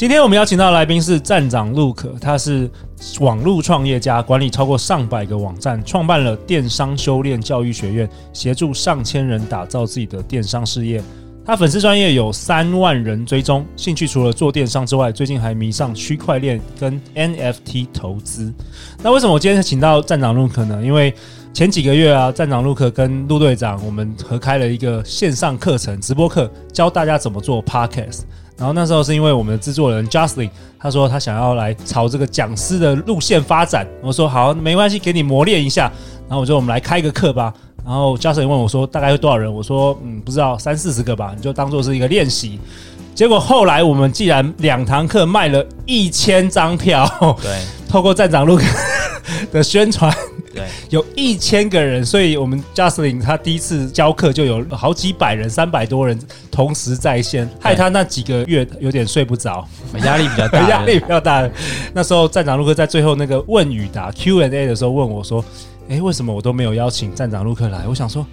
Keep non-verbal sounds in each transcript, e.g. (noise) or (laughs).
今天我们邀请到的来宾是站长 Luke，他是网络创业家，管理超过上百个网站，创办了电商修炼教育学院，协助上千人打造自己的电商事业。他粉丝专业有三万人追踪，兴趣除了做电商之外，最近还迷上区块链跟 NFT 投资。那为什么我今天请到站长 Luke 呢？因为前几个月啊，站长 Luke 跟陆队长我们合开了一个线上课程直播课，教大家怎么做 Podcast。然后那时候是因为我们的制作人 Justin 他说他想要来朝这个讲师的路线发展，我说好，没关系，给你磨练一下。然后我说我们来开一个课吧。然后 Justin 问我说大概有多少人？我说嗯，不知道，三四十个吧，你就当做是一个练习。结果后来我们既然两堂课卖了一千张票，对，(laughs) 透过站长 Luke 的宣传。对，有一千个人，所以我们 Justin 他第一次教课就有好几百人，三百多人同时在线，害他那几个月有点睡不着，压力比较大，压力比较大。那时候站长陆克在最后那个问与答 (laughs) Q&A 的时候问我说：“诶，为什么我都没有邀请站长陆克来？”我想说，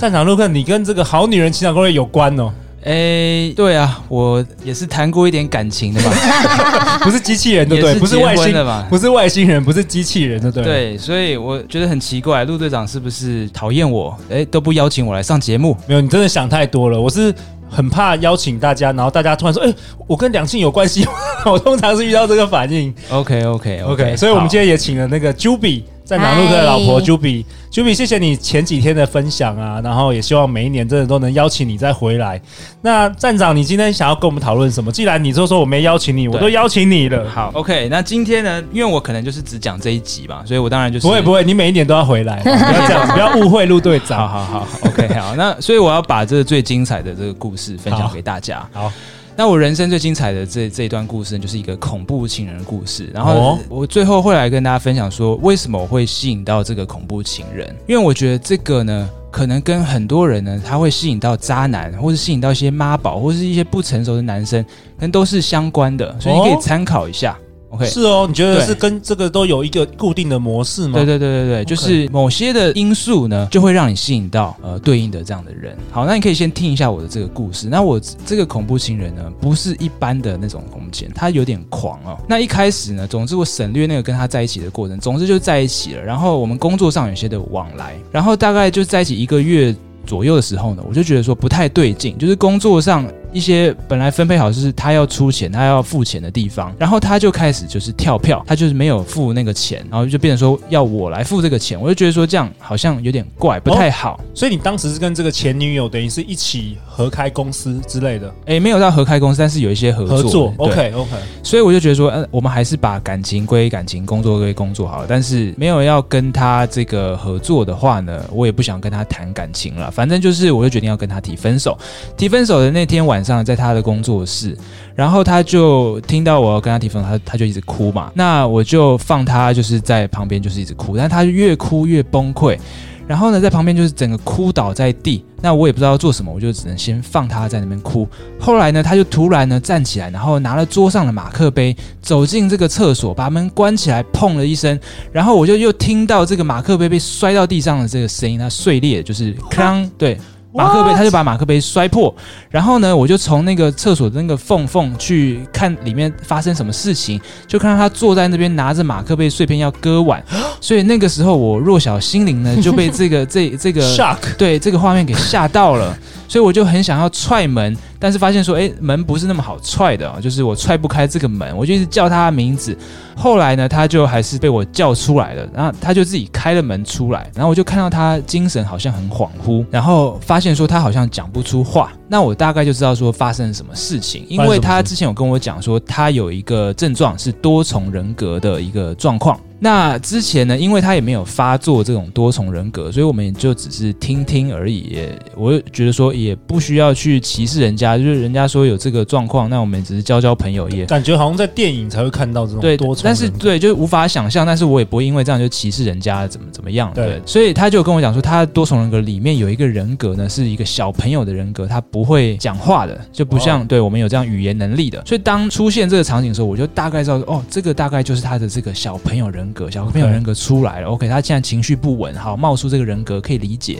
站长陆克，你跟这个好女人情场攻略有关哦。哎、欸，对啊，我也是谈过一点感情的吧，(laughs) (laughs) 不是机器人，对不对？不是外星的嘛，不是外星人，不是机器人，对不对？对，所以我觉得很奇怪，陆队长是不是讨厌我？哎、欸，都不邀请我来上节目？没有，你真的想太多了。我是很怕邀请大家，然后大家突然说：“哎、欸，我跟两性有关系。(laughs) ”我通常是遇到这个反应。OK，OK，OK，、okay, 所以我们今天也请了那个 Juby。站长 Luke 的老婆 Juby，Juby，谢谢你前几天的分享啊，然后也希望每一年真的都能邀请你再回来。那站长，你今天想要跟我们讨论什么？既然你都说我没邀请你，我都邀请你了。好，OK，那今天呢，因为我可能就是只讲这一集嘛，所以我当然就是不会不会，你每一年都要回来，(laughs) 不要这样，不要误会陆队长。好好好，OK，好，那所以我要把这个最精彩的这个故事分享给大家。好。好那我人生最精彩的这这一段故事呢，就是一个恐怖情人的故事。然后我最后会来跟大家分享说，为什么我会吸引到这个恐怖情人？因为我觉得这个呢，可能跟很多人呢，他会吸引到渣男，或是吸引到一些妈宝，或是一些不成熟的男生，可能都是相关的，所以你可以参考一下。Okay, 是哦，你觉得是跟这个都有一个固定的模式吗？对对对对对就是某些的因素呢，就会让你吸引到呃对应的这样的人。好，那你可以先听一下我的这个故事。那我这个恐怖情人呢，不是一般的那种恐怖情人，他有点狂哦。那一开始呢，总之我省略那个跟他在一起的过程，总之就在一起了。然后我们工作上有些的往来，然后大概就在一起一个月左右的时候呢，我就觉得说不太对劲，就是工作上。一些本来分配好是他要出钱，他要付钱的地方，然后他就开始就是跳票，他就是没有付那个钱，然后就变成说要我来付这个钱，我就觉得说这样好像有点怪，不太好。哦，所以你当时是跟这个前女友等于是一起合开公司之类的？哎，没有到合开公司，但是有一些合作。合作，OK OK。所以我就觉得说，嗯，我们还是把感情归感情，工作归工作好了。但是没有要跟他这个合作的话呢，我也不想跟他谈感情了。反正就是，我就决定要跟他提分手。提分手的那天晚上，在他的工作室，然后他就听到我要跟他提分手，他他就一直哭嘛。那我就放他就是在旁边，就是一直哭，但他就越哭越崩溃。然后呢，在旁边就是整个哭倒在地。那我也不知道要做什么，我就只能先放他在那边哭。后来呢，他就突然呢站起来，然后拿了桌上的马克杯，走进这个厕所，把门关起来，砰了一声。然后我就又听到这个马克杯被摔到地上的这个声音，它碎裂，就是 (laughs) 哐，对。马克杯，他就把马克杯摔破，然后呢，我就从那个厕所的那个缝缝去看里面发生什么事情，就看到他坐在那边拿着马克杯碎片要割腕，(gasps) 所以那个时候我弱小心灵呢就被这个这这个 (laughs) shock 对这个画面给吓到了，所以我就很想要踹门。但是发现说，哎，门不是那么好踹的，就是我踹不开这个门，我就一直叫他的名字。后来呢，他就还是被我叫出来了，然后他就自己开了门出来，然后我就看到他精神好像很恍惚，然后发现说他好像讲不出话。那我大概就知道说发生了什么事情，因为他之前有跟我讲说，他有一个症状是多重人格的一个状况。那之前呢，因为他也没有发作这种多重人格，所以我们也就只是听听而已。也，我觉得说也不需要去歧视人家，就是人家说有这个状况，那我们只是交交朋友。也感觉好像在电影才会看到这种多重人格。但是对，就是无法想象。但是我也不会因为这样就歧视人家怎么怎么样。对，对，所以他就跟我讲说，他多重人格里面有一个人格呢，是一个小朋友的人格，他不会讲话的，就不像对我们有这样语言能力的。所以当出现这个场景的时候，我就大概知道哦，这个大概就是他的这个小朋友人格，小朋友人格。出来了，OK，他现在情绪不稳，好，冒出这个人格可以理解。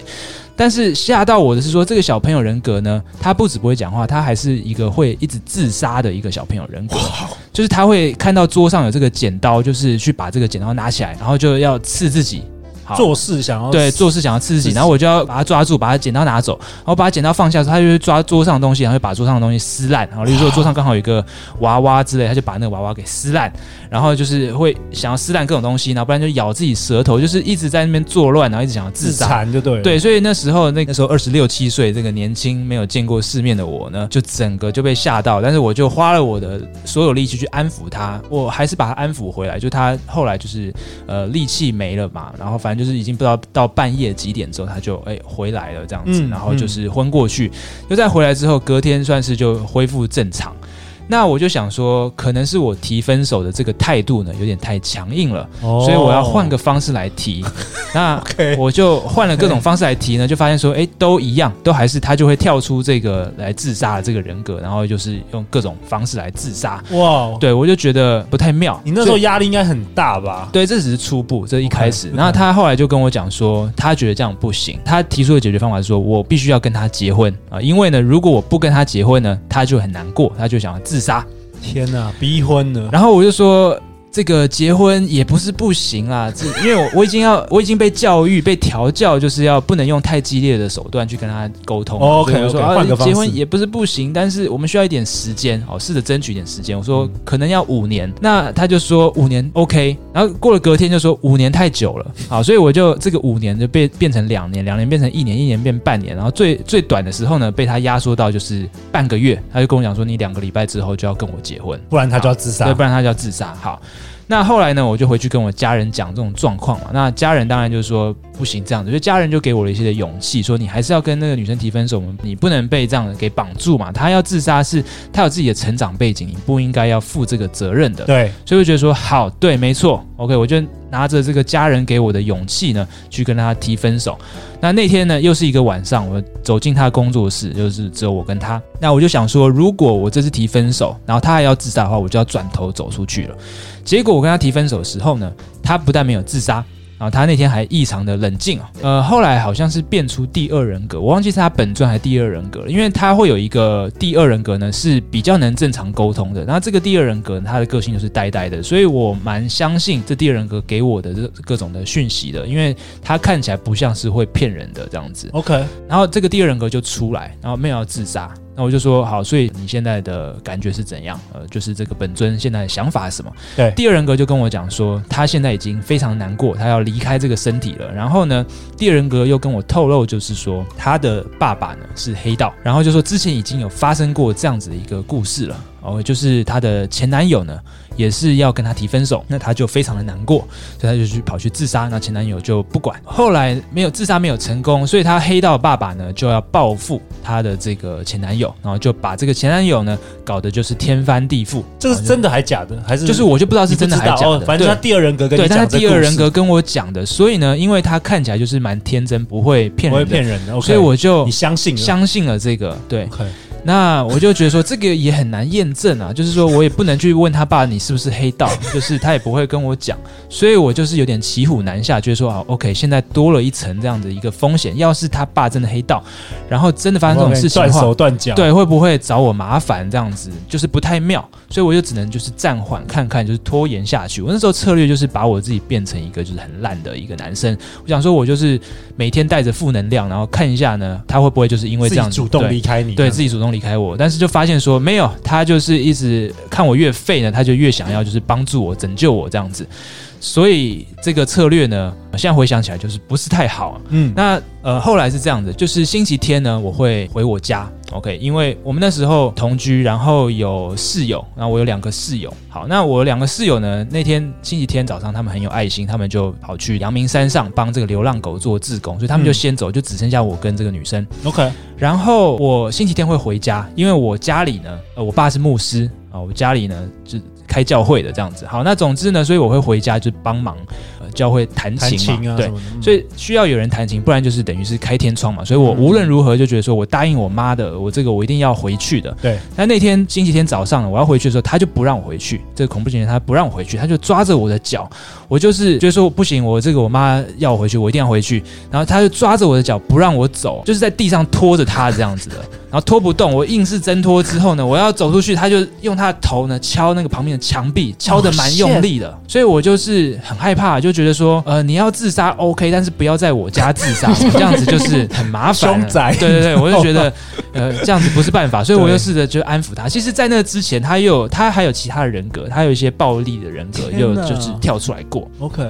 但是吓到我的是说，这个小朋友人格呢，他不止不会讲话，他还是一个会一直自杀的一个小朋友人格，就是他会看到桌上有这个剪刀，就是去把这个剪刀拿起来，然后就要刺自己。做事想要对做事想要刺激，然后我就要把它抓住，把它剪刀拿走，然后把他剪刀放下，他就会抓桌上的东西，然后就把桌上的东西撕烂。然后例如说桌上刚好有一个娃娃之类，他就把那个娃娃给撕烂，然后就是会想要撕烂各种东西，然后不然就咬自己舌头，就是一直在那边作乱，然后一直想要自残，就对对。所以那时候那个时候二十六七岁，这个年轻没有见过世面的我呢，就整个就被吓到，但是我就花了我的所有力气去安抚他，我还是把他安抚回来。就他后来就是呃力气没了嘛，然后反正就是已经不知道到。半夜几点之后，他就哎、欸、回来了这样子，嗯、然后就是昏过去，又再回来之后，隔天算是就恢复正常。那我就想说，可能是我提分手的这个态度呢，有点太强硬了，哦、所以我要换个方式来提。(laughs) 那我就换了各种方式来提呢，就发现说，哎，都一样，都还是他就会跳出这个来自杀的这个人格，然后就是用各种方式来自杀。哇，对我就觉得不太妙。你那时候压力应该很大吧？对，这只是初步，这一开始。Okay, 然后他后来就跟我讲说，他觉得这样不行，他提出的解决方法是说，我必须要跟他结婚啊，因为呢，如果我不跟他结婚呢，他就很难过，他就想要自杀。天哪，逼婚了！然后我就说。这个结婚也不是不行啊，这因为我我已经要我已经被教育被调教，就是要不能用太激烈的手段去跟他沟通。OK，结婚也不是不行，但是我们需要一点时间哦，试着争取一点时间。我说可能要五年，那他就说五年 OK，然后过了隔天就说五年太久了，好，所以我就这个五年就变变成两年，两年变成一年，一年变半年，然后最最短的时候呢，被他压缩到就是半个月，他就跟我讲说，你两个礼拜之后就要跟我结婚，不然他就要自杀，对，不然他就要自杀。好。那后来呢，我就回去跟我家人讲这种状况嘛。那家人当然就是说不行这样子，所以家人就给我了一些的勇气，说你还是要跟那个女生提分手，你不能被这样给绑住嘛。她要自杀是她有自己的成长背景，你不应该要负这个责任的。对，所以我觉得说好，对，没错，OK，我就拿着这个家人给我的勇气呢，去跟他提分手。那那天呢，又是一个晚上，我走进他的工作室，就是只有我跟他。那我就想说，如果我这次提分手，然后他还要自杀的话，我就要转头走出去了。结果我跟他提分手的时候呢，他不但没有自杀。然后他那天还异常的冷静啊，呃，后来好像是变出第二人格，我忘记是他本尊还是第二人格了，因为他会有一个第二人格呢，是比较能正常沟通的。然后这个第二人格，他的个性就是呆呆的，所以我蛮相信这第二人格给我的这各种的讯息的，因为他看起来不像是会骗人的这样子。OK，然后这个第二人格就出来，然后没有要自杀。那我就说好，所以你现在的感觉是怎样？呃，就是这个本尊现在的想法是什么？对，第二人格就跟我讲说，他现在已经非常难过，他要离开这个身体了。然后呢，第二人格又跟我透露，就是说他的爸爸呢是黑道，然后就说之前已经有发生过这样子的一个故事了。哦，就是他的前男友呢，也是要跟他提分手，那他就非常的难过，所以他就去跑去自杀，那前男友就不管，后来没有自杀没有成功，所以他黑道爸爸呢就要报复他的这个前男友，然后就把这个前男友呢搞得就是天翻地覆。这个是真的还假的？还是就是我就不知道是真的还是假的。反正他第二人格跟你，对，但他第二人格跟我讲的，所以呢，因为他看起来就是蛮天真，不会骗人，不会骗人的，okay, 所以我就你相信相信了这个，对。Okay. 那我就觉得说，这个也很难验证啊，就是说我也不能去问他爸你是不是黑道，就是他也不会跟我讲，所以我就是有点骑虎难下，就是说啊，OK，现在多了一层这样的一个风险，要是他爸真的黑道，然后真的发生这种事情的话，断手断脚，对，会不会找我麻烦这样子，就是不太妙，所以我就只能就是暂缓看看，就是拖延下去。我那时候策略就是把我自己变成一个就是很烂的一个男生，我想说我就是每天带着负能量，然后看一下呢，他会不会就是因为这样子主动离开你，对自己主动。离开我，但是就发现说没有，他就是一直看我越废呢，他就越想要就是帮助我、拯救我这样子，所以这个策略呢，现在回想起来就是不是太好。嗯，那呃后来是这样的，就是星期天呢，我会回我家，OK，因为我们那时候同居，然后有室友，然后我有两个室友。好，那我两个室友呢，那天星期天早上他们很有爱心，他们就跑去阳明山上帮这个流浪狗做志工，所以他们就先走，就只剩下我跟这个女生。OK，然后我星期天会回家，因为我家里呢，呃，我爸是牧师啊，我家里呢就开教会的这样子。好，那总之呢，所以我会回家就帮忙。教会弹琴嘛，对，所以需要有人弹琴，不然就是等于是开天窗嘛。所以我无论如何就觉得说，我答应我妈的，我这个我一定要回去的。对。但那天星期天早上我要回去的时候，他就不让我回去。这个恐怖情人他不让我回去，他就抓着我的脚。我就是觉得说不行，我这个我妈要我回去，我一定要回去。然后他就抓着我的脚不让我走，就是在地上拖着他这样子的。然后拖不动，我硬是挣脱之后呢，我要走出去，他就用他的头呢敲那个旁边的墙壁，敲得蛮用力的。Oh. 所以我就是很害怕，就觉得说，呃，你要自杀 OK，但是不要在我家自杀，(laughs) 这样子就是很麻烦。凶宅。对对对，我就觉得，(laughs) 呃，这样子不是办法，所以我就试着就安抚他。其实，在那之前，他又有他还有其他的人格，他有一些暴力的人格，又就是跳出来过。OK。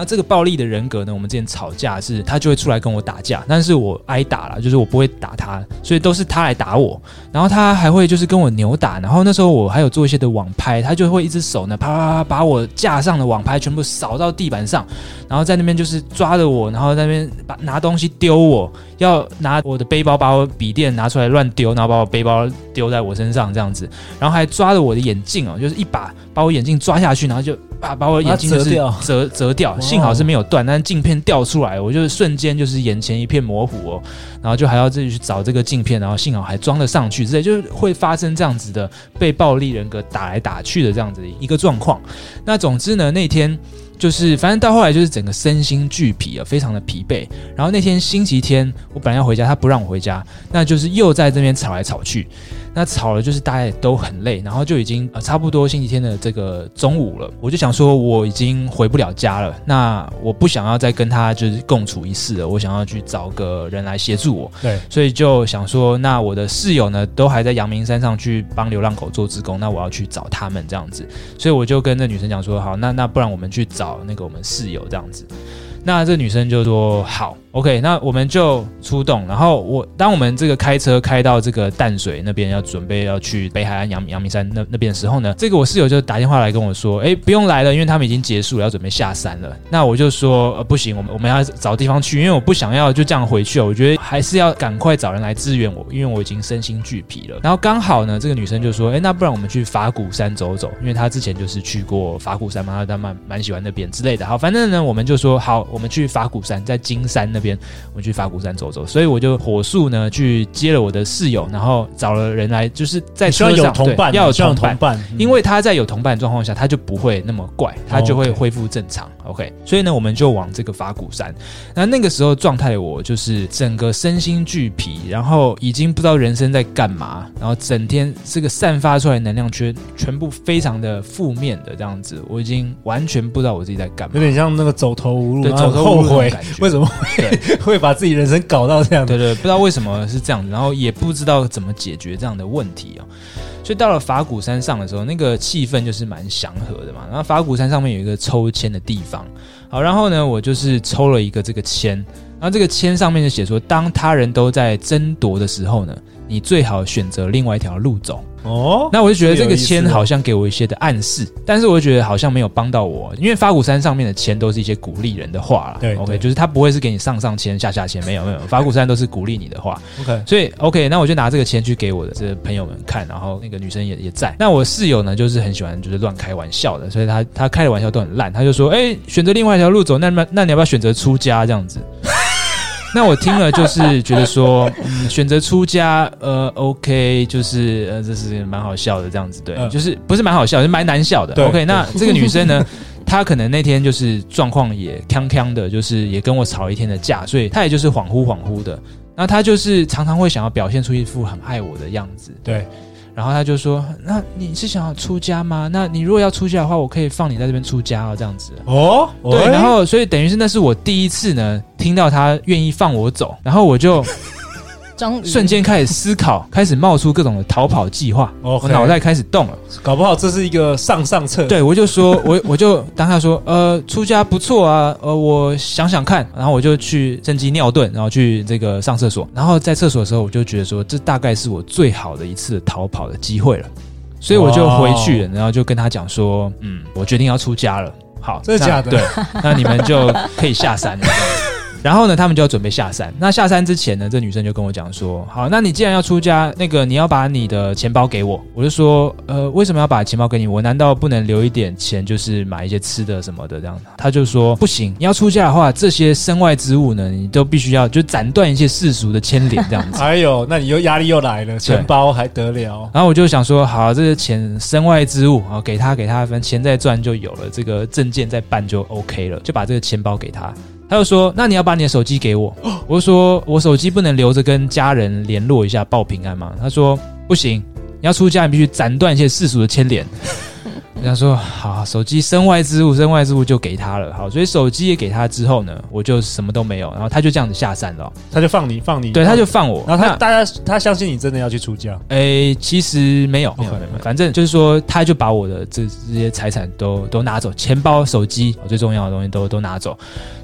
那这个暴力的人格呢？我们之前吵架是，他就会出来跟我打架，但是我挨打了，就是我不会打他，所以都是他来打我。然后他还会就是跟我扭打，然后那时候我还有做一些的网拍，他就会一只手呢，啪啪啪把我架上的网拍全部扫到地板上，然后在那边就是抓着我，然后在那边把拿东西丢我，要拿我的背包把我笔电拿出来乱丢，然后把我背包丢在我身上这样子，然后还抓着我的眼镜哦，就是一把把我眼镜抓下去，然后就。把把我眼睛就是折掉，折折掉，幸好是没有断，但是镜片掉出来，我就是瞬间就是眼前一片模糊哦，然后就还要自己去找这个镜片，然后幸好还装得上去，之类就是会发生这样子的被暴力人格打来打去的这样子的一个状况。那总之呢，那天就是反正到后来就是整个身心俱疲啊，非常的疲惫。然后那天星期天，我本来要回家，他不让我回家，那就是又在这边吵来吵去。那吵了，就是大家也都很累，然后就已经呃差不多星期天的这个中午了，我就想说我已经回不了家了，那我不想要再跟他就是共处一室了，我想要去找个人来协助我。对，所以就想说，那我的室友呢都还在阳明山上去帮流浪狗做志工，那我要去找他们这样子，所以我就跟那女生讲说，好，那那不然我们去找那个我们室友这样子，那这女生就说好。OK，那我们就出动。然后我当我们这个开车开到这个淡水那边，要准备要去北海岸阳阳明山那那边的时候呢，这个我室友就打电话来跟我说，哎，不用来了，因为他们已经结束了，要准备下山了。那我就说，呃，不行，我们我们要找地方去，因为我不想要就这样回去了。我觉得还是要赶快找人来支援我，因为我已经身心俱疲了。然后刚好呢，这个女生就说，哎，那不然我们去法鼓山走走，因为她之前就是去过法鼓山嘛，她蛮蛮喜欢那边之类的。好，反正呢，我们就说好，我们去法鼓山，在金山那边，我们去法鼓山走走，所以我就火速呢去接了我的室友，然后找了人来，就是在车上有同伴，要有同伴，同伴嗯、因为他在有同伴状况下，他就不会那么怪，他就会恢复正常。Oh, okay. OK，所以呢，我们就往这个法鼓山。那那个时候状态我就是整个身心俱疲，然后已经不知道人生在干嘛，然后整天这个散发出来能量圈全部非常的负面的这样子，我已经完全不知道我自己在干嘛，有点像那个走投无路，对，走投无路的感觉。为什么会对 (laughs) 会把自己人生搞到这样？对对，不知道为什么是这样，然后也不知道怎么解决这样的问题啊。所以到了法鼓山上的时候，那个气氛就是蛮祥和的嘛。然后法鼓山上面有一个抽签的地方，好，然后呢，我就是抽了一个这个签，然后这个签上面就写说，当他人都在争夺的时候呢，你最好选择另外一条路走。哦，那我就觉得这个签好像给我一些的暗示，但是我就觉得好像没有帮到我，因为法鼓山上面的签都是一些鼓励人的话啦。对，OK，就是他不会是给你上上签、下下签，没有没有，法鼓山都是鼓励你的话。OK，所以 OK，那我就拿这个签去给我的这个朋友们看，然后那个女生也也在。那我室友呢，就是很喜欢就是乱开玩笑的，所以他他开的玩笑都很烂，他就说：“哎，选择另外一条路走，那那那你要不要选择出家这样子？” (laughs) 那我听了就是觉得说，嗯，选择出家，呃，OK，就是呃，这是蛮好笑的这样子，对，就是不是蛮好笑，是蛮难笑的。OK，那这个女生呢，(laughs) 她可能那天就是状况也康康的，就是也跟我吵一天的架，所以她也就是恍惚恍惚的。那她就是常常会想要表现出一副很爱我的样子，对。然后他就说：“那你是想要出家吗？那你如果要出家的话，我可以放你在这边出家哦，这样子。”哦，对。然后，所以等于是那是我第一次呢听到他愿意放我走，然后我就终于瞬间开始思考，(laughs) 开始冒出各种的逃跑计划。OK 我脑袋开始动了。搞不好这是一个上上策。对，我就说，(laughs) 我我就当下说，呃，出家不错啊，呃，我想想看，然后我就去趁机尿遁，然后去这个上厕所，然后在厕所的时候，我就觉得说，这大概是我最好的一次逃跑的机会了，所以我就回去了，然后就跟他讲说，嗯，我决定要出家了，好，真的假的？对，那你们就可以下山了。(laughs) 然后呢，他们就要准备下山。那下山之前呢，这女生就跟我讲说：“好，那你既然要出家，那个你要把你的钱包给我。”我就说：“呃，为什么要把钱包给你？我难道不能留一点钱，就是买一些吃的什么的这样？”他就说：“不行，你要出家的话，这些身外之物呢，你都必须要就斩断一些世俗的牵连这样子。”哎呦，那你又压力又来了，钱包还得了？然后我就想说：“好，这些钱身外之物啊，给他给他，反正钱再赚就有了，这个证件再办就 OK 了，就把这个钱包给他。”他就说：“那你要把你的手机给我。”我就说：“我手机不能留着跟家人联络一下报平安吗？”他说：“不行，你要出家，你必须斩断一些世俗的牵连。”人家说：“好，手机身外之物，身外之物就给他了。好，所以手机也给他之后呢，我就什么都没有。然后他就这样子下山了，他就放你，放你，对，他就放我。然后他大家他相信你真的要去出家？诶，其实没有，没有，没有，反正就是说，他就把我的这这些财产都都拿走，钱包、手机，最重要的东西都都拿走。”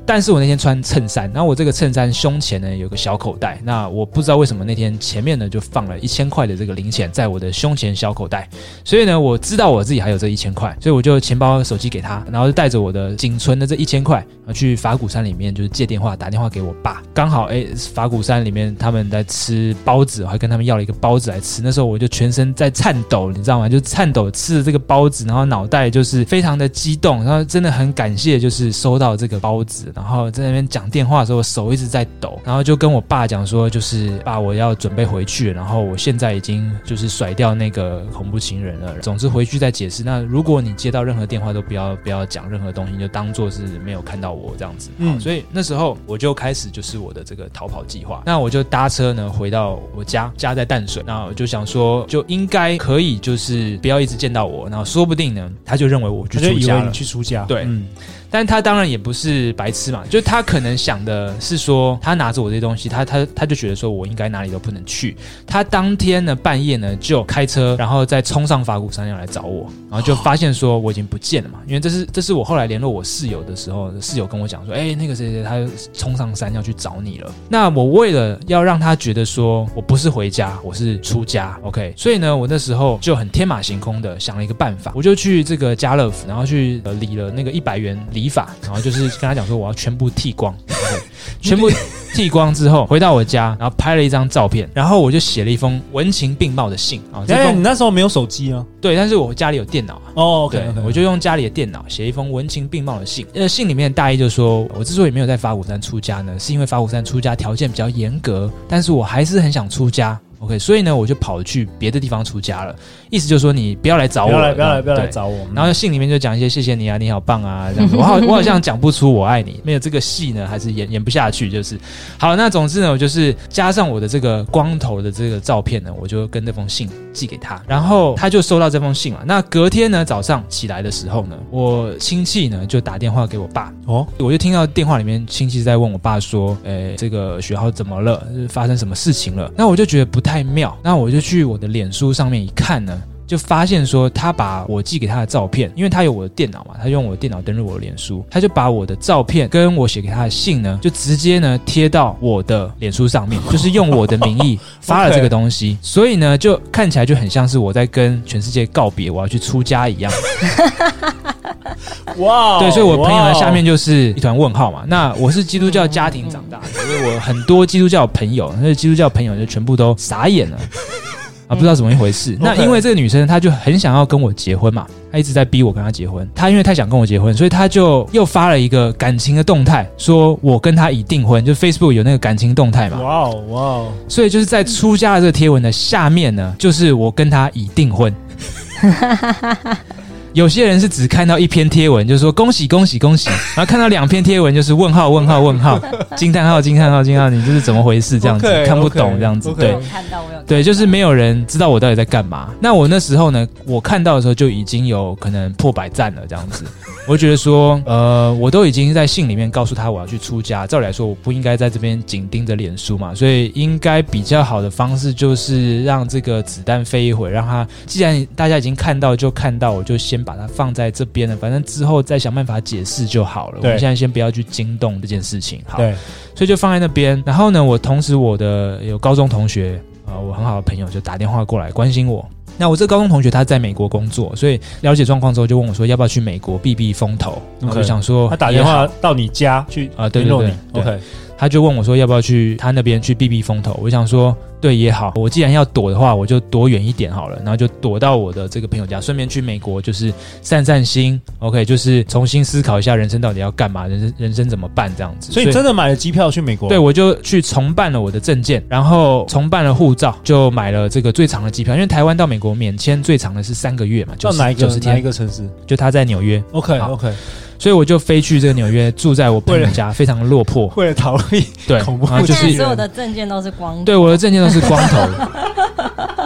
但是我那天穿衬衫，然后我这个衬衫胸前呢有个小口袋，那我不知道为什么那天前面呢就放了一千块的这个零钱在我的胸前小口袋，所以呢我知道我自己还有这一千块，所以我就钱包、手机给他，然后就带着我的仅存的这一千块啊，去法鼓山里面就是借电话打电话给我爸，刚好哎法鼓山里面他们在吃包子，我还跟他们要了一个包子来吃，那时候我就全身在颤抖，你知道吗？就颤抖吃着这个包子，然后脑袋就是非常的激动，然后真的很感谢就是收到这个包子。然后在那边讲电话的时候，手一直在抖，然后就跟我爸讲说，就是爸，我要准备回去了，然后我现在已经就是甩掉那个恐怖情人了。总之回去再解释。那如果你接到任何电话，都不要不要讲任何东西，就当做是没有看到我这样子。嗯，所以那时候我就开始就是我的这个逃跑计划。那我就搭车呢回到我家，家在淡水。那我就想说，就应该可以，就是不要一直见到我，然后说不定呢，他就认为我去出家了，你去出家，对。嗯但他当然也不是白痴嘛，就他可能想的是说，他拿着我这些东西，他他他就觉得说我应该哪里都不能去。他当天呢半夜呢就开车，然后再冲上法鼓山要来找我，然后就发现说我已经不见了嘛。因为这是这是我后来联络我室友的时候，室友跟我讲说，哎，那个谁谁他冲上山要去找你了。那我为了要让他觉得说我不是回家，我是出家，OK，所以呢我那时候就很天马行空的想了一个办法，我就去这个家乐福，然后去呃理了那个一百元。理发，然后就是跟他讲说我要全部剃光 (laughs) 全部剃光之后回到我家，然后拍了一张照片，然后我就写了一封文情并茂的信啊。哎，你那时候没有手机啊？对，但是我家里有电脑哦。Oh, okay, 对，okay. 对，我就用家里的电脑写一封文情并茂的信。呃，信里面的大意就是说，我之所以没有在法鼓山出家呢，是因为法鼓山出家条件比较严格，但是我还是很想出家。OK，所以呢，我就跑去别的地方出家了。意思就是说，你不要来找我，不要来，不要来，不要来找我。然后信里面就讲一些谢谢你啊，你好棒啊，这样子。(laughs) 我好，我好像讲不出我爱你，没有这个戏呢，还是演演不下去。就是好，那总之呢，我就是加上我的这个光头的这个照片呢，我就跟那封信寄给他，然后他就收到这封信了。那隔天呢，早上起来的时候呢，我亲戚呢就打电话给我爸哦，我就听到电话里面亲戚在问我爸说，诶，这个学号怎么了？发生什么事情了？那我就觉得不太妙，那我就去我的脸书上面一看呢。就发现说，他把我寄给他的照片，因为他有我的电脑嘛，他用我的电脑登录我的脸书，他就把我的照片跟我写给他的信呢，就直接呢贴到我的脸书上面，(laughs) 就是用我的名义发了这个东西. (laughs) 所以呢，就看起来就很像是我在跟全世界告别，我要去出家一样。(laughs) (laughs) 哇对，所以我朋友的下面就是一团问号嘛。那我是基督教家庭长大的，所以我很多基督教朋友，那基督教朋友就全部都傻眼了。(laughs) 啊，不知道怎么一回事。嗯、那因为这个女生，她就很想要跟我结婚嘛，她一直在逼我跟她结婚。她因为太想跟我结婚，所以她就又发了一个感情的动态，说我跟她已订婚。就 Facebook 有那个感情动态嘛。哇哦哇哦！所以就是在出家的这个贴文的下面呢，就是我跟她已订婚。(laughs) 有些人是只看到一篇贴文，就是说恭喜恭喜恭喜，然后看到两篇贴文就是问号问号问 (laughs) 号，惊叹号惊叹号惊叹号，你这是怎么回事？这样子 okay, 看不懂这样子，okay, okay. 对，看到我有对，就是没有人知道我到底在干嘛。那我那时候呢，我看到的时候就已经有可能破百赞了，这样子。(laughs) 我觉得说，呃，我都已经在信里面告诉他我要去出家，照理来说我不应该在这边紧盯着脸书嘛，所以应该比较好的方式就是让这个子弹飞一会，让他既然大家已经看到就看到，我就先把它放在这边了，反正之后再想办法解释就好了。我们现在先不要去惊动这件事情，好，对，所以就放在那边。然后呢，我同时我的有高中同学啊、呃，我很好的朋友就打电话过来关心我。那我这个高中同学他在美国工作，所以了解状况之后就问我说要不要去美国避避风头。我就想说他打电话到你家去啊，对对对，对，OK。他就问我说要不要去他那边去避避风头。我想说。对也好，我既然要躲的话，我就躲远一点好了，然后就躲到我的这个朋友家，顺便去美国，就是散散心，OK，就是重新思考一下人生到底要干嘛，人生人生怎么办这样子。所以真的买了机票去美国？对，我就去重办了我的证件，然后重办了护照，就买了这个最长的机票，因为台湾到美国免签最长的是三个月嘛，就哪一个90天哪一个城市？就他在纽约。OK OK。所以我就飞去这个纽约，住在我朋友家，非常落魄。为了逃避对，恐怖，然后就是所有的证件都是光头。对，我的证件都是光头的。(laughs)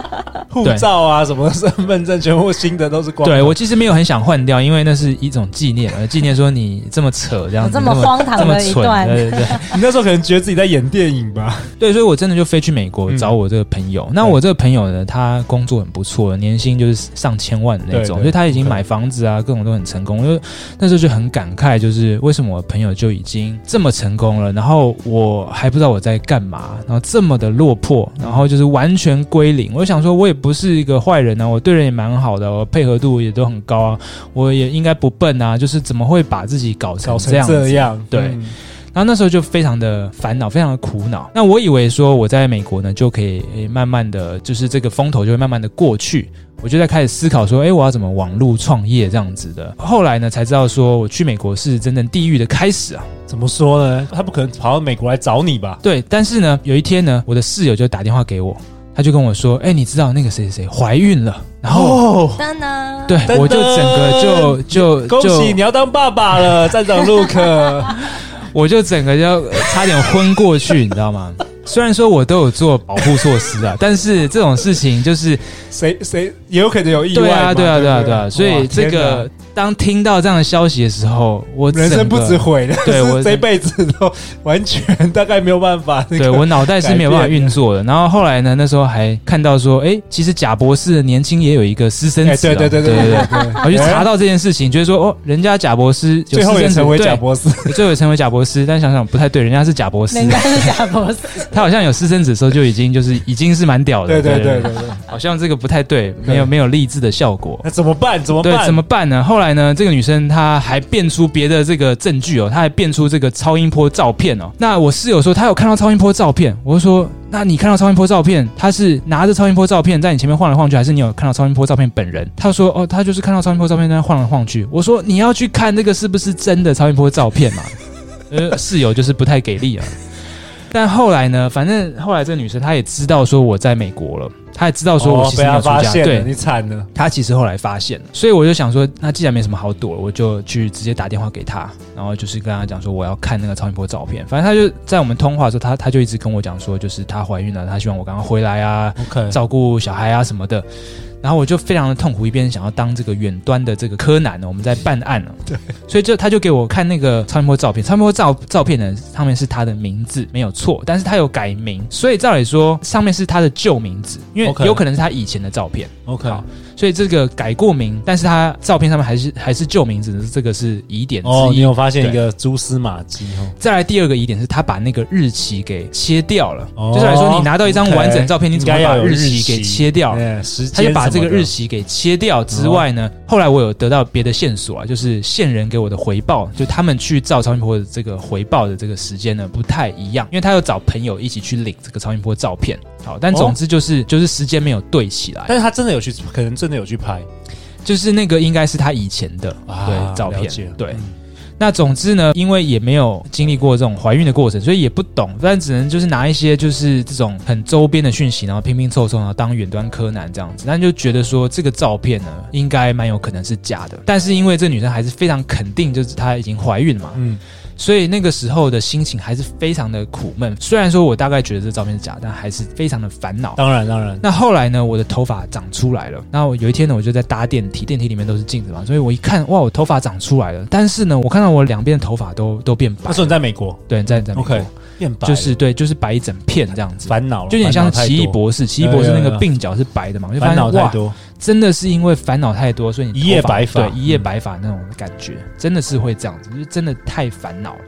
护照啊，什么身份证，全部新的都是光。对，我其实没有很想换掉，因为那是一种纪念，呃，纪念说你这么扯这样子，这么荒唐的一段。对对对，(laughs) 你那时候可能觉得自己在演电影吧？对，所以我真的就飞去美国找我这个朋友。那我这个朋友呢，他工作很不错，年薪就是上千万的那种，所以他已经买房子啊，各种都很成功。因为那时候就很感慨，就是为什么我朋友就已经这么成功了，然后我还不知道我在干嘛，然后这么的落魄，然后就是完全归零。我就想说，我也不是一个坏人啊，我对人也蛮好的，我配合度也都很高啊，我也应该不笨啊，就是怎么会把自己搞成这样子？这样对。嗯、然后那时候就非常的烦恼，非常的苦恼。那我以为说我在美国呢，就可以慢慢的就是这个风头就会慢慢的过去。我就在开始思考说，哎，我要怎么网络创业这样子的。后来呢，才知道说我去美国是真正地狱的开始啊。怎么说呢？他不可能跑到美国来找你吧？对。但是呢，有一天呢，我的室友就打电话给我。他就跟我说：“哎、欸，你知道那个谁谁谁怀孕了？然后，当当对，我就整个就就恭喜你要当爸爸了，站长陆可，(laughs) 我就整个就差点昏过去，你知道吗？虽然说我都有做保护措施啊，但是这种事情就是谁谁也有可能有意外。对啊，对啊，对啊，对啊，所以这个。”当听到这样的消息的时候，我人生不止毁了，对 (laughs) 我这辈子都完全大概没有办法。对我脑袋是没有办法运作的。然后后来呢，那时候还看到说，哎，其实贾博士的年轻也有一个私生子，对对对对对对。我去查到这件事情，觉得说，哦，人家贾博士最后也成为贾博士，最后也成为贾博士。但想想不太对，人家是贾博士，人家是贾伯斯，他好像有私生子的时候就已经就是已经是蛮屌的。对对对对对，好像这个不太对，没有没有励志的效果。那怎么办？怎么办？对，怎么办呢？后来呢，这个女生。她还变出别的这个证据哦，她还变出这个超音波照片哦。那我室友说她有看到超音波照片，我就说，那你看到超音波照片，他是拿着超音波照片在你前面晃来晃去，还是你有看到超音波照片本人？他说哦，他就是看到超音波照片在那晃来晃去。我说你要去看那个是不是真的超音波照片嘛？(laughs) 呃，室友就是不太给力啊。但后来呢，反正后来这个女生她也知道说我在美国了。她也知道说我其实没有出家，哦、对，你惨了。她其实后来发现了，所以我就想说，那既然没什么好躲，我就去直接打电话给她，然后就是跟她讲说我要看那个超音波照片。反正她就在我们通话的时候，她她就一直跟我讲说，就是她怀孕了，她希望我赶快回来啊照顾小孩啊什么的。然后我就非常的痛苦，一边想要当这个远端的这个柯南呢，我们在办案了。(laughs) 对，所以就他就给我看那个超音波照片，超音波照照片呢上面是他的名字没有错，但是他有改名，所以照理说上面是他的旧名字，因为有可能是他以前的照片。OK。好所以这个改过名，但是他照片上面还是还是旧名字，这个是疑点之一。哦，你有发现一个蛛丝马迹哦。再来第二个疑点是他把那个日期给切掉了。哦，就是来说，你拿到一张完整照片，你怎么把日期给切掉？他就把这个日期给切掉之外呢，后来我有得到别的线索啊，就是线人给我的回报，就他们去照超音波的这个回报的这个时间呢不太一样，因为他有找朋友一起去领这个超音波照片。好，但总之就是就是时间没有对起来。但是他真的有去，可能真的有去拍，就是那个应该是他以前的对照片。对，那总之呢，因为也没有经历过这种怀孕的过程，所以也不懂，但只能就是拿一些就是这种很周边的讯息，然后拼拼凑凑，然后当远端柯南这样子。但就觉得说这个照片呢，应该蛮有可能是假的。但是因为这女生还是非常肯定，就是她已经怀孕嘛，嗯。所以那个时候的心情还是非常的苦闷。虽然说我大概觉得这照片是假，但还是非常的烦恼。当然，当然。那后来呢，我的头发长出来了。那我有一天呢，我就在搭电梯，电梯里面都是镜子嘛，所以我一看，哇，我头发长出来了。但是呢，我看到我两边的头发都都变白。那时候你在美国？对，在在美国。变白。就是对，就是白一整片这样子。烦恼，就有点像奇异博士。奇异博士那个鬓角是白的嘛？就烦恼太多。真的是因为烦恼太多，所以你一夜白发。对，一夜白发那种感觉，嗯、真的是会这样子，就是真的太烦恼了。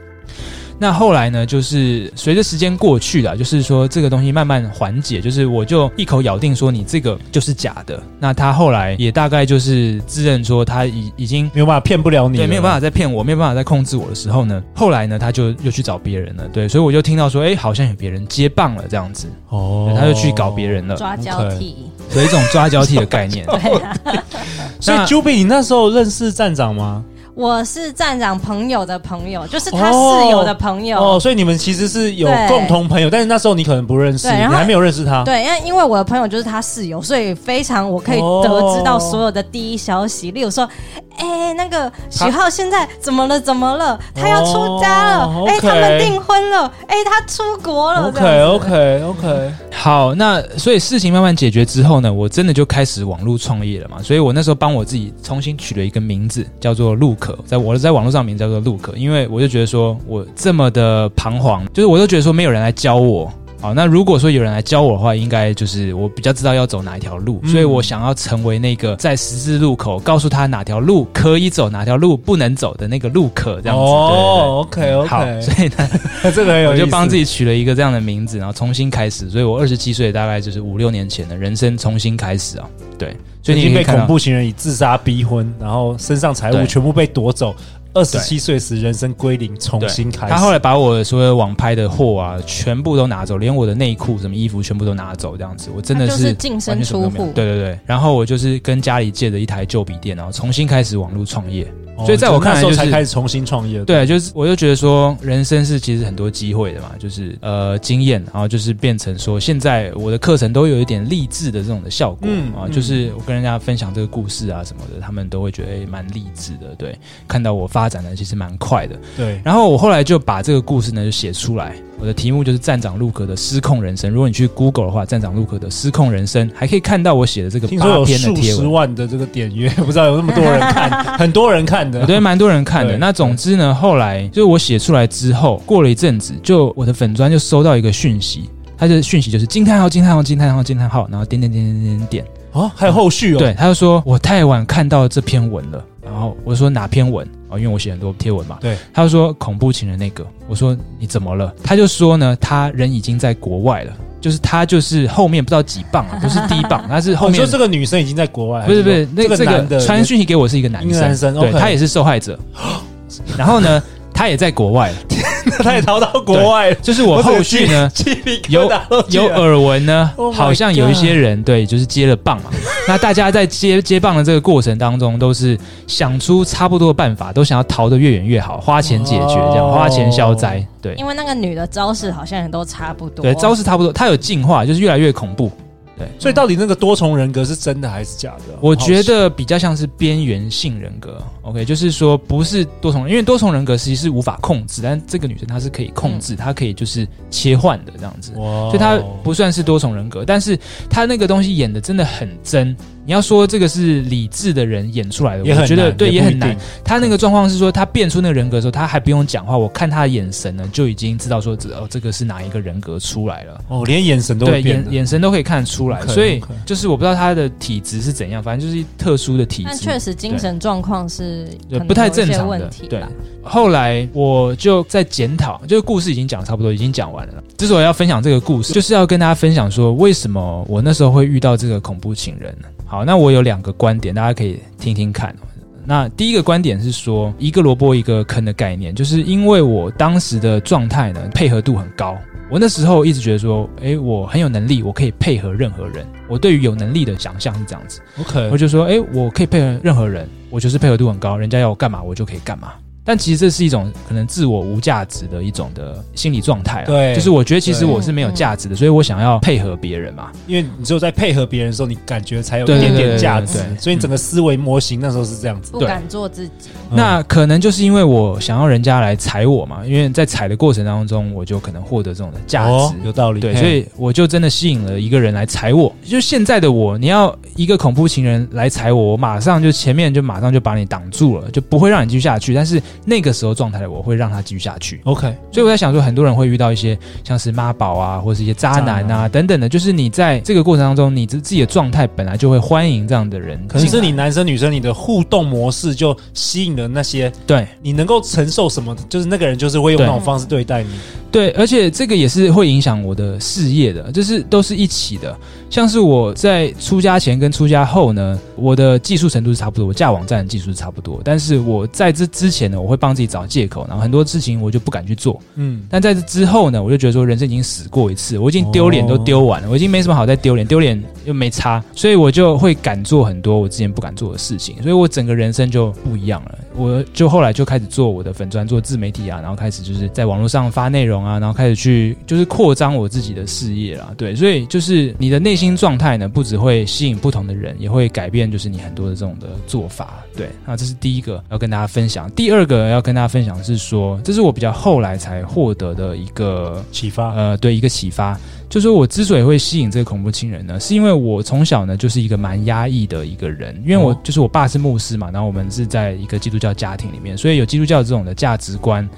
那后来呢，就是随着时间过去了，就是说这个东西慢慢缓解，就是我就一口咬定说你这个就是假的。那他后来也大概就是自认说他已已经没有办法骗不了你了，对，没有办法再骗我，没有办法再控制我的时候呢，后来呢，他就又去找别人了，对，所以我就听到说，哎，好像有别人接棒了这样子，哦，他就去搞别人了，抓交替，有一种抓交替的概念。(laughs) 对啊，所以 Juby，你那时候认识站长吗？我是站长朋友的朋友，就是他室友的朋友哦，哦，所以你们其实是有共同朋友，但是那时候你可能不认识，你还没有认识他。对，因为因为我的朋友就是他室友，所以非常我可以得知到所有的第一消息，哦、例如说，哎，那个许浩现在怎么了？怎么了？他要出家了？哎、哦，他们订婚了？哎，他出国了？OK OK OK。好，那所以事情慢慢解决之后呢，我真的就开始网络创业了嘛，所以我那时候帮我自己重新取了一个名字，叫做陆。可在我在网络上名叫做陆可因为我就觉得说我这么的彷徨，就是我都觉得说没有人来教我。好，那如果说有人来教我的话，应该就是我比较知道要走哪一条路，嗯、所以我想要成为那个在十字路口告诉他哪条路可以走，哪条路不能走的那个路可这样子。哦，OK OK。好，所以呢，(laughs) (laughs) 这个我就帮自己取了一个这样的名字，然后重新开始。所以我二十七岁，大概就是五六年前的人生重新开始啊。对，所以你已经被恐怖情人以自杀逼婚，然后身上财物全部被夺走。二十七岁时，人生归零，重新开始。他后来把我所有网拍的货啊，全部都拿走，连我的内裤、什么衣服，全部都拿走。这样子，我真的是净身出户。对对对，然后我就是跟家里借了一台旧笔电，然后重新开始网络创业。所以在我看来，就是才开始重新创业。对，就是我就觉得说，人生是其实很多机会的嘛，就是呃经验，然后就是变成说，现在我的课程都有一点励志的这种的效果啊，就是我跟人家分享这个故事啊什么的，他们都会觉得蛮励志的。对，看到我发展的其实蛮快的。对，然后我后来就把这个故事呢就写出来。我的题目就是站长陆可的失控人生。如果你去 Google 的话，站长陆可的失控人生，还可以看到我写的这个八篇的贴文。十万的这个点阅，(laughs) 不知道有那么多人看，(laughs) 很多人看的，对，蛮多人看的。那总之呢，后来就是我写出来之后，过了一阵子，就我的粉砖就收到一个讯息，他的讯息就是惊叹号惊叹号惊叹号惊叹号，然后点点点点点点哦，还有后续哦。对，他就说我太晚看到这篇文了，然后我说哪篇文啊？因为我写很多贴文嘛，对，他就说恐怖情人那个，我说你怎么了？他就说呢，他人已经在国外了，就是他就是后面不知道几棒啊，(laughs) 不是第一棒，他是后面。说这个女生已经在国外，不是不是，那个男的传讯息给我是一个男生，男生，对，他也是受害者，(laughs) 然后呢，他也在国外。(laughs) 他也逃到国外了，就是我后续呢有有耳闻呢，好像有一些人对，就是接了棒嘛。(laughs) 那大家在接接棒的这个过程当中，都是想出差不多的办法，都想要逃得越远越好，花钱解决这样，花钱消灾。对，因为那个女的招式好像也都差不多，对，招式差不多，她有进化，就是越来越恐怖。对，所以到底那个多重人格是真的还是假的？我觉得比较像是边缘性人格。OK，就是说不是多重，因为多重人格其实际是无法控制，但这个女生她是可以控制，她可以就是切换的这样子，所以她不算是多重人格，但是她那个东西演的真的很真。你要说这个是理智的人演出来的，我觉得对也很难。他那个状况是说，他变出那个人格的时候，他还不用讲话，我看他的眼神呢，就已经知道说这哦，这个是哪一个人格出来了。哦，连眼神都对眼眼神都可以看得出来，所以就是我不知道他的体质是怎样，反正就是特殊的体质。但确实精神状况是不太正常的。对，后来我就在检讨，就是故事已经讲差不多，已经讲完了。之所以要分享这个故事，就是要跟大家分享说，为什么我那时候会遇到这个恐怖情人呢？好，那我有两个观点，大家可以听听看。那第一个观点是说，一个萝卜一个坑的概念，就是因为我当时的状态呢，配合度很高。我那时候一直觉得说，诶，我很有能力，我可以配合任何人。我对于有能力的想象是这样子。OK，我就说，诶，我可以配合任何人，我就是配合度很高，人家要我干嘛，我就可以干嘛。但其实这是一种可能自我无价值的一种的心理状态。对，就是我觉得其实我是没有价值的，所以我想要配合别人嘛。因为你只有在配合别人的时候，你感觉才有一点点价值。所以你整个思维模型那时候是这样子，不敢做自己。那可能就是因为我想要人家来踩我嘛，因为在踩的过程当中，我就可能获得这种的价值。有道理。对，所以我就真的吸引了一个人来踩我。就现在的我，你要一个恐怖情人来踩我，我马上就前面就马上就把你挡住了，就不会让你继续下去。但是那个时候状态。我会让他继续下去。OK，所以我在想说，很多人会遇到一些像是妈宝啊，或者是一些渣男啊等等的，就是你在这个过程当中，你自自己的状态本来就会欢迎这样的人。可是你男生女生，你的互动模式就吸引了那些对你能够承受什么，就是那个人就是会用那种方式对待你。对，而且这个也是会影响我的事业的，就是都是一起的。像是我在出家前跟出家后呢，我的技术程度是差不多，我架网站的技术是差不多。但是我在这之前呢，我会帮自己找借口，然后很多事情我就不敢去做。嗯，但在这之后呢，我就觉得说人生已经死过一次，我已经丢脸都丢完了，我已经没什么好再丢脸，丢脸又没差，所以我就会敢做很多我之前不敢做的事情，所以我整个人生就不一样了。我就后来就开始做我的粉专，做自媒体啊，然后开始就是在网络上发内容啊，然后开始去就是扩张我自己的事业啦。对，所以就是你的内心状态呢，不只会吸引不同的人，也会改变就是你很多的这种的做法。对，那这是第一个要跟大家分享。第二个要跟大家分享的是说，这是我比较后来才获得的一个启发。呃，对，一个启发。就是我之所以会吸引这个恐怖情人呢，是因为我从小呢就是一个蛮压抑的一个人，因为我就是我爸是牧师嘛，然后我们是在一个基督教家庭里面，所以有基督教这种的价值观。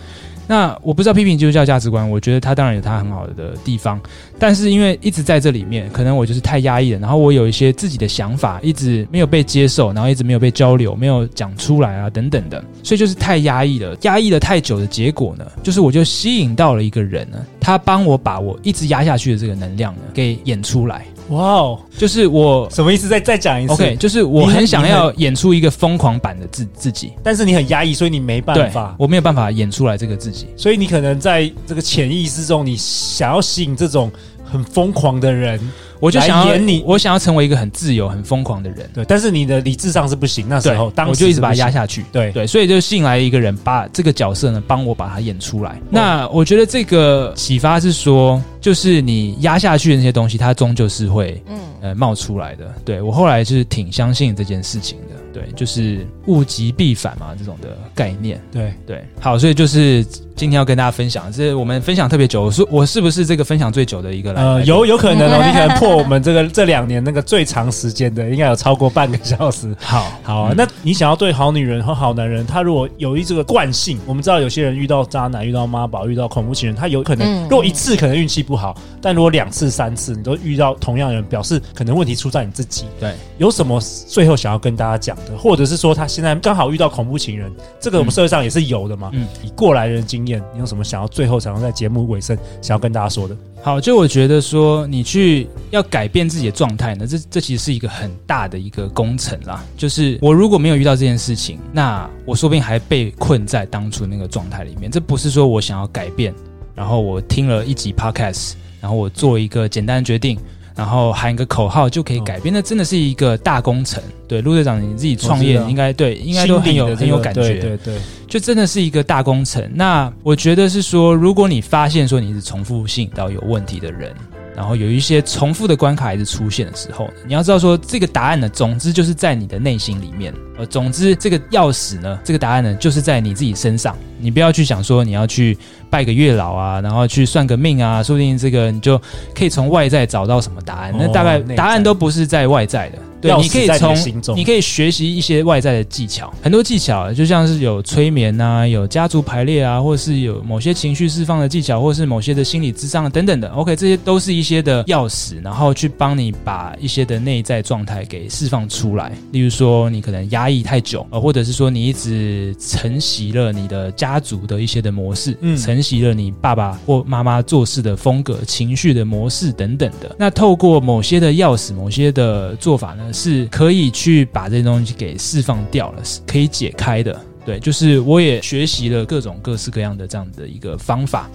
那我不知道批评基督教价值观，我觉得他当然有他很好的地方，但是因为一直在这里面，可能我就是太压抑了，然后我有一些自己的想法一直没有被接受，然后一直没有被交流，没有讲出来啊等等的，所以就是太压抑了，压抑了太久的结果呢，就是我就吸引到了一个人呢，他帮我把我一直压下去的这个能量呢给演出来。哇哦！就是我什么意思？再再讲一次。OK，就是我很想要演出一个疯狂版的自自己，但是你很压抑，所以你没办法。我没有办法演出来这个自己，所以你可能在这个潜意识中，你想要吸引这种很疯狂的人。我就想要演你，我想要成为一个很自由、很疯狂的人。对，但是你的理智上是不行。那时候，当时我就一直把它压下去。对对，所以就吸引来一个人，把这个角色呢，帮我把它演出来。哦、那我觉得这个启发是说，就是你压下去的那些东西，它终究是会嗯呃冒出来的。对，我后来就是挺相信这件事情的。对，就是物极必反嘛，这种的概念。对对，好，所以就是。今天要跟大家分享，是我们分享特别久，我说我是不是这个分享最久的一个来？呃，有有可能哦，你可能破我们这个 (laughs) 这两年那个最长时间的，应该有超过半个小时。(laughs) 好，好啊，嗯、那你想要对好女人和好男人，他如果有一这个惯性，我们知道有些人遇到渣男、遇到妈宝、遇到恐怖情人，他有可能、嗯、如果一次可能运气不好，但如果两次、三次你都遇到同样的人，表示可能问题出在你自己。对，有什么最后想要跟大家讲的，或者是说他现在刚好遇到恐怖情人，这个我们社会上也是有的嘛？嗯，以过来人经验，你有什么想要？最后，想要在节目尾声，想要跟大家说的，好，就我觉得说，你去要改变自己的状态呢，这这其实是一个很大的一个工程啦。就是我如果没有遇到这件事情，那我说不定还被困在当初那个状态里面。这不是说我想要改变，然后我听了一集 podcast，然后我做一个简单的决定。然后喊一个口号就可以改变，那真的是一个大工程。对，陆队长，你自己创业应该对，应该都很有很有感觉。对对对，就真的是一个大工程。那我觉得是说，如果你发现说你是重复性到有问题的人，然后有一些重复的关卡一直出现的时候，你要知道说这个答案呢，总之就是在你的内心里面。呃，总之这个钥匙呢，这个答案呢，就是在你自己身上。你不要去想说你要去拜个月老啊，然后去算个命啊，说不定这个你就可以从外在找到什么答案。那大概答案都不是在外在的。对，你可以从你可以学习一些外在的技巧，很多技巧，就像是有催眠啊，有家族排列啊，或者是有某些情绪释放的技巧，或者是某些的心理智商等等的。OK，这些都是一些的钥匙，然后去帮你把一些的内在状态给释放出来。例如说，你可能压抑太久，呃，或者是说你一直承袭了你的家族的一些的模式，嗯，承袭了你爸爸或妈妈做事的风格、情绪的模式等等的。那透过某些的钥匙、某些的做法呢，是可以去把这些东西给释放掉了，是可以解开的。对，就是我也学习了各种各式各样的这样的一个方法，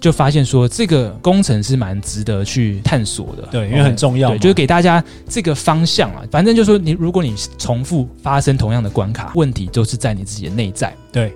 就发现说这个工程是蛮值得去探索的。对，因为很重要。对，就是给大家这个方向啊。反正就是说，你如果你重复发生同样的关卡，问题都是在你自己的内在。对。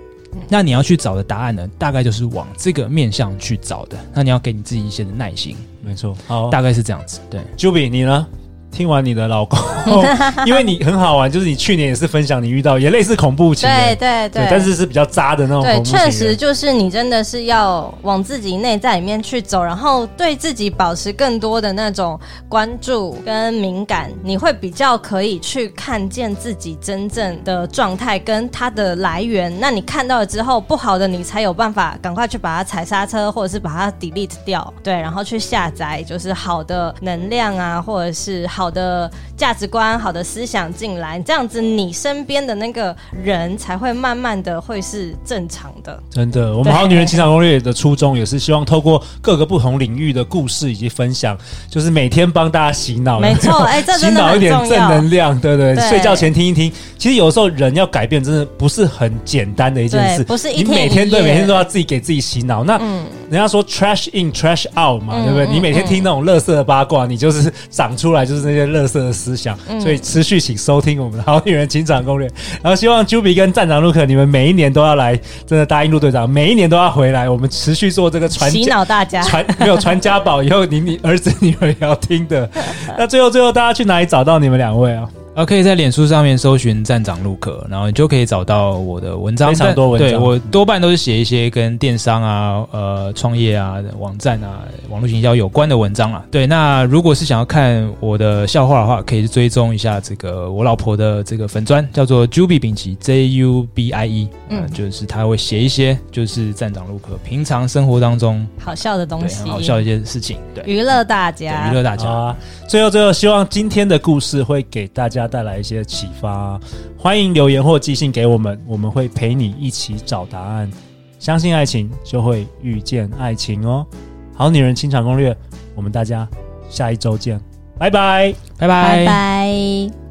那你要去找的答案呢，大概就是往这个面向去找的。那你要给你自己一些的耐心，没错。好，大概是这样子。对，Juby，你呢？听完你的老公，(laughs) 因为你很好玩，就是你去年也是分享你遇到也类似恐怖情人，对对对，但是是比较渣的那种恐怖情人。对，确实就是你真的是要往自己内在里面去走，然后对自己保持更多的那种关注跟敏感，你会比较可以去看见自己真正的状态跟它的来源。那你看到了之后，不好的你才有办法赶快去把它踩刹车，或者是把它 delete 掉，对，然后去下载就是好的能量啊，或者是好。好的价值观、好的思想进来，这样子你身边的那个人才会慢慢的会是正常的。真的，我们好女人情场攻略的初衷也是希望透过各个不同领域的故事以及分享，就是每天帮大家洗脑。没错，哎。(laughs) 洗脑一点正能量，对不对，对？睡觉前听一听。其实有时候人要改变，真的不是很简单的一件事。不是一天你每天对每天都要自己给自己洗脑。那、嗯、人家说 trash in trash out 嘛，对不对？嗯、你每天听那种垃圾的八卦，你就是长出来就是那些垃圾的思想。嗯、所以持续请收听我们的好女人情场攻略。然后希望 Juby 跟站长 Luke 你们每一年都要来，真的答应陆队长，每一年都要回来。我们持续做这个传洗脑大家，传没有传家宝，以后你你儿子女儿也要听的。(laughs) 那最后最后，大家去哪里找到你们两位啊？啊，可以在脸书上面搜寻站长陆可，然后你就可以找到我的文章。非常多文章，对，我多半都是写一些跟电商啊、呃、创业啊、网站啊、网络营销有关的文章啊。对，那如果是想要看我的笑话的话，可以追踪一下这个我老婆的这个粉专，叫做 Juby 丙奇 J U B I E，嗯、呃，就是他会写一些就是站长陆可平常生活当中好笑的东西，好笑的一些事情，对，娱乐大家，娱乐大家。啊，最后最后，希望今天的故事会给大家。带来一些启发，欢迎留言或寄信给我们，我们会陪你一起找答案。相信爱情，就会遇见爱情哦。好女人清场攻略，我们大家下一周见，拜拜，拜拜，拜拜。